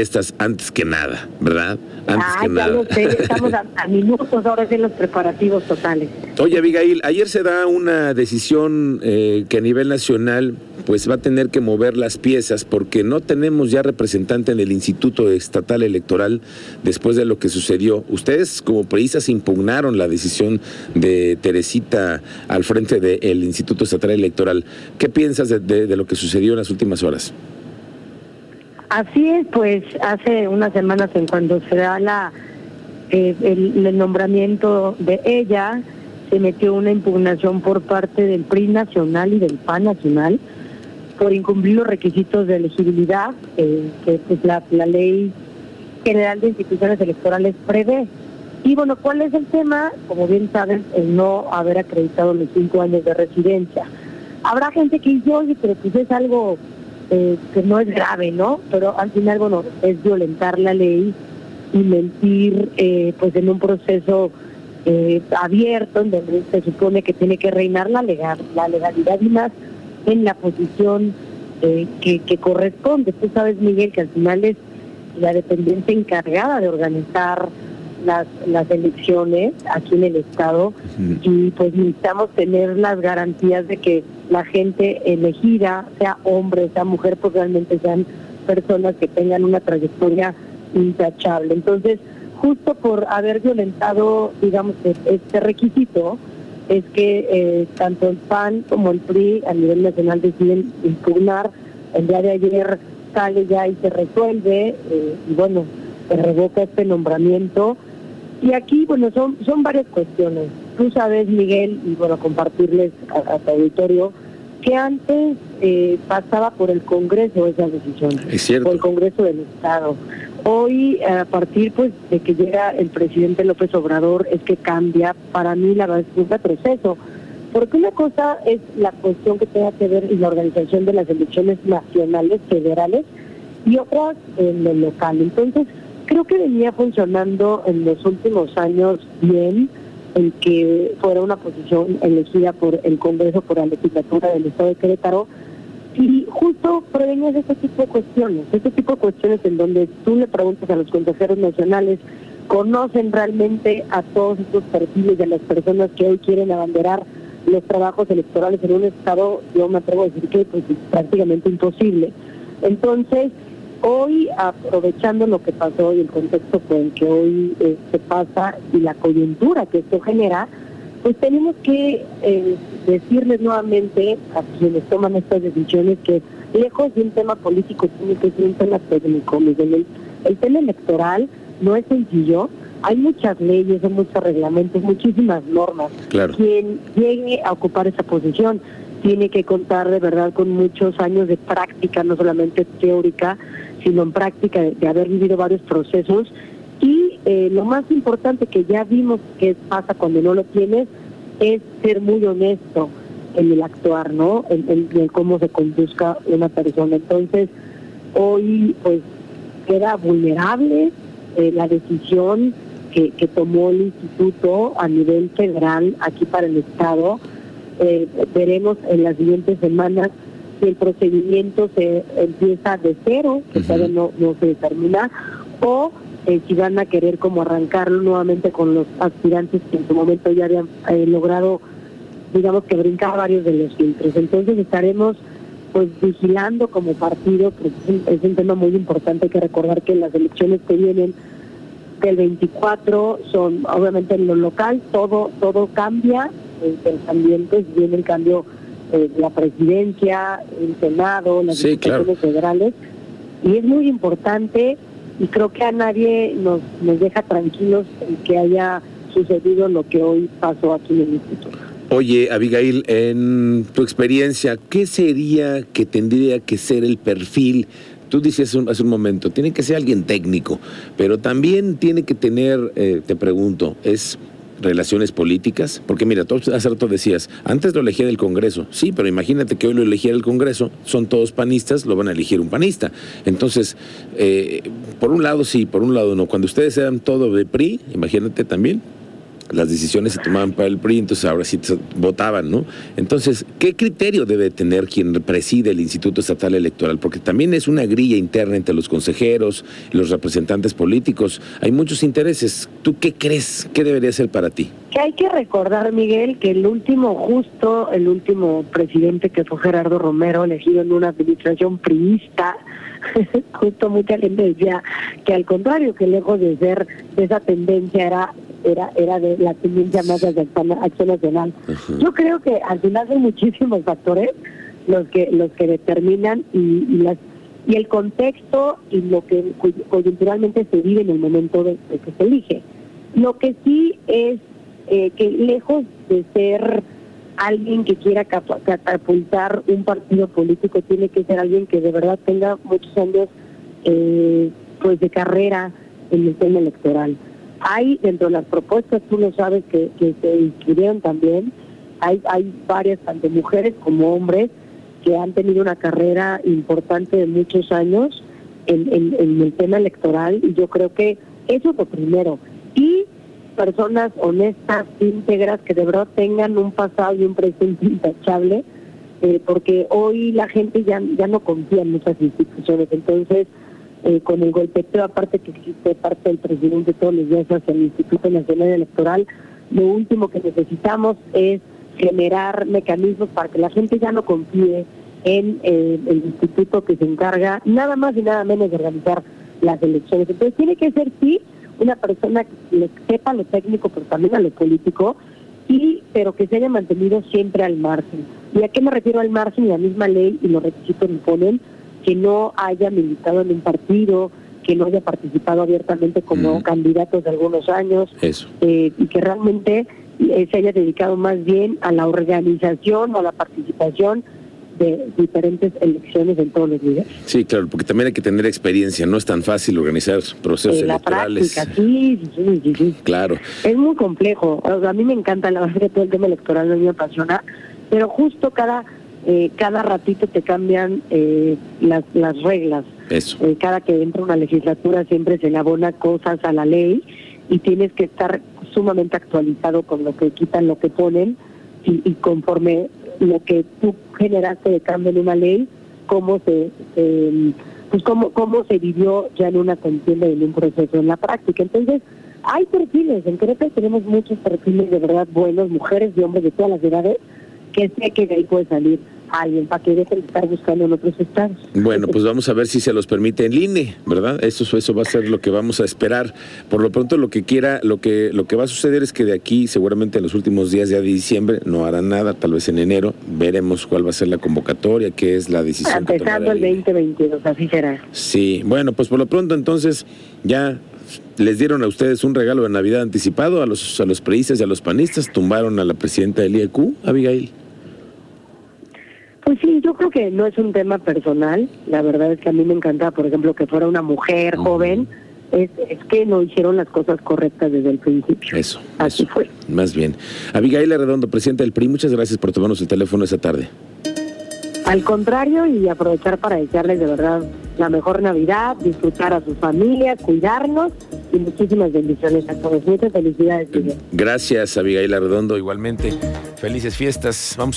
estas antes que nada, ¿verdad? Antes Ah, que ya nada. lo sé, estamos a, a minutos ahora en los preparativos totales. Oye, Abigail, ayer se da una decisión eh, que a nivel nacional pues va a tener que mover las piezas porque no tenemos ya representante en el Instituto Estatal Electoral después de lo que sucedió. Ustedes como periodistas impugnaron la decisión de Teresita al frente del Instituto Estatal Electoral. ¿Qué piensas de, de- de lo que sucedió en las últimas horas? Así es, pues hace unas semanas en cuando se da la eh, el, nombramiento de ella, se metió una impugnación por parte del PRI nacional y del PAN nacional por incumplir los requisitos de elegibilidad eh, que pues la, la ley general de instituciones electorales prevé. Y bueno, ¿cuál es el tema? Como bien saben, el no haber acreditado los cinco años de residencia. Habrá gente que dice, oye, pero pues es algo eh, que no es grave, ¿no? Pero al final, bueno, es violentar la ley y mentir eh, pues en un proceso eh, abierto en donde se supone que tiene que reinar la, legal, la legalidad y más en la posición eh, que, corresponde. Tú sabes, Miguel, que al final es la dependencia encargada de organizar las, las elecciones aquí en el Estado y pues necesitamos tener las garantías de que la gente elegida, sea hombre, sea mujer, pues realmente sean personas que tengan una trayectoria intachable. Entonces, justo por haber violentado, digamos, este requisito, es que eh, tanto el PAN como el PRI a nivel nacional deciden impugnar. El día de ayer sale ya y se resuelve, eh, y bueno, se revoca este nombramiento. Y aquí, bueno, son, son varias cuestiones. Tú sabes, Miguel, y bueno, compartirles a, a tu auditorio, que antes eh, pasaba por el Congreso esa decisión, Es cierto. por el Congreso del Estado. Hoy, a partir pues de que llega el presidente López Obrador, es que cambia. Para mí, la verdad, es un retroceso. Porque una cosa es la cuestión que tenga que ver y la organización de las elecciones nacionales, federales, y otras en lo local. Entonces, creo que venía funcionando en los últimos años bien el que fuera una posición elegida por el Congreso, por la legislatura del Estado de Querétaro, y justo prevenías este tipo de cuestiones, este tipo de cuestiones en donde tú le preguntas a los consejeros nacionales, conocen realmente a todos estos perfiles de las personas que hoy quieren abanderar los trabajos electorales en un estado, yo me atrevo a decir que pues, es prácticamente imposible. Entonces, hoy aprovechando lo que pasó y el contexto por el que hoy eh, se pasa y la coyuntura que esto genera, pues tenemos que eh, decirles nuevamente a quienes toman estas decisiones que lejos de un tema político tiene que ser un tema técnico, Miguel. El, el tema electoral no es sencillo, hay muchas leyes, hay muchos reglamentos, muchísimas normas. Claro. Quien llegue a ocupar esa posición tiene que contar de verdad con muchos años de práctica, no solamente teórica, sino en práctica de, haber vivido varios procesos. Y eh, lo más importante que ya vimos que pasa cuando no lo tienes es ser muy honesto en el actuar, ¿no? En, cómo se conduzca una persona. Entonces, hoy pues queda vulnerable eh, la decisión que tomó el instituto a nivel federal aquí para el Estado. Eh, veremos en las siguientes semanas si el procedimiento se empieza de cero, que Ujú. todavía no, no se determina, o eh, si van a querer como arrancarlo nuevamente con los aspirantes que en su momento ya habían eh, logrado, digamos que brincar varios de los filtros. Entonces estaremos pues vigilando como partido, porque es un, es un tema muy importante, hay que recordar que las elecciones que vienen del 24 son obviamente en lo local, todo todo cambia, eh, pues viene el cambio eh, de la presidencia, el Senado, las Sí, claro. diputaciones federales, y es muy importante y creo que a nadie nos, nos deja tranquilos el que haya sucedido lo que hoy pasó aquí en el instituto. Oye, Abigail, en tu experiencia, ¿qué sería que tendría que ser el perfil? Tú un- hace un momento, tiene que ser alguien técnico, pero también tiene que tener, eh, te pregunto, ¿es relaciones políticas? Porque mira, tú hace rato decías, antes lo elegía del Congreso, sí, pero imagínate que hoy lo eligiera el Congreso, son todos panistas, lo van a elegir un panista. Entonces, eh, por un lado sí, por un lado no. Cuando ustedes eran todo de PRI, imagínate también. Las decisiones se tomaban para el PRI, entonces ahora sí votaban, ¿no? Entonces, ¿qué criterio debe tener quien preside el Instituto Estatal Electoral? Porque también es una grilla interna entre los consejeros, los representantes políticos, hay muchos intereses. ¿Tú qué crees que debería ser para ti? Que hay que recordar, Miguel, que el último, justo el último presidente que fue Gerardo Romero, elegido en una administración priista, justo mucha gente decía que al contrario, que lejos de ser de esa tendencia era era era de la tendencia más de acción nacional. Yo creo que al final hay muchísimos factores los que los que determinan y, las y el contexto y lo que coyunturalmente se vive en el momento de, que se elige. Lo que sí es eh, que lejos de ser alguien que quiera catapultar un partido político tiene que ser alguien que de verdad tenga muchos años eh, pues de carrera en el tema electoral. Hay dentro de las propuestas, tú lo sabes que, se inscribieron también, hay, hay varias, tanto mujeres como hombres, que han tenido una carrera importante de muchos años en, el tema electoral y yo creo que eso es lo primero. Y personas honestas, íntegras, que de verdad tengan un pasado y un presente intachable, eh, porque hoy la gente ya, ya no confía en muchas instituciones. Entonces, eh, con el golpeteo, aparte que existe parte del presidente todos los días hacia el Instituto Nacional Electoral, lo último que necesitamos es generar mecanismos para que la gente ya no confíe en eh, el instituto que se encarga nada más y nada menos de organizar las elecciones. Entonces tiene que ser sí una persona que le sepa lo técnico, pero también a lo político, y pero que se haya mantenido siempre al margen. ¿Y a qué me refiero al margen? La misma ley y los requisitos imponen que no haya militado en un partido, que no haya participado abiertamente como candidatos de algunos años, eh, y que realmente eh, se haya dedicado más bien a la organización o a la participación de diferentes elecciones en todos los niveles. Sí, claro, porque también hay que tener experiencia, no es tan fácil organizar procesos la electorales. Práctica, sí, sí, sí, Claro. Es muy complejo. a mí me encanta la verdad todo el tema electoral, a mí me apasiona, pero justo cada eh, cada ratito te cambian eh, las, las reglas. Eso. Eh, cada que entra una legislatura siempre se le abona cosas a la ley y tienes que estar sumamente actualizado con lo que quitan, lo que ponen y, y conforme lo que tú generaste de cambio en una ley, cómo se, pues cómo, cómo se vivió ya en una contienda y en un proceso en la práctica. Entonces, hay perfiles, en Querétaro tenemos muchos perfiles de verdad buenos, mujeres y hombres de todas las edades, que sé que de ahí puede salir alguien para que dejen de estar buscando en otros estados. Bueno, pues vamos a ver si se los permite en línea, ¿verdad? Eso, eso va a ser lo que vamos a esperar. Por lo pronto, lo que quiera, lo que, lo que va a suceder es que de aquí, seguramente en los últimos días de diciembre, no harán nada, tal vez en enero, veremos cuál va a ser la convocatoria, qué es la decisión. Empezando el 2022, así será. Sí, bueno, pues por lo pronto entonces ya les dieron a ustedes un regalo de Navidad anticipado a los, a los preistas y a los panistas, tumbaron a la presidenta del IEQ, Abigail. Pues sí, yo creo que no es un tema personal. La verdad es que a mí me encanta, por ejemplo, que fuera una mujer joven. Es, que no hicieron las cosas correctas desde el principio. Eso. Así fue. Más bien. Abigail Redondo, presidente del PRI, muchas gracias por tomarnos el teléfono esta tarde. Al contrario, y aprovechar para desearles de verdad la mejor Navidad, disfrutar a sus familias, cuidarnos y muchísimas bendiciones a todos. Muchas felicidades. Gracias, Abigail Redondo. Igualmente, felices fiestas. Vamos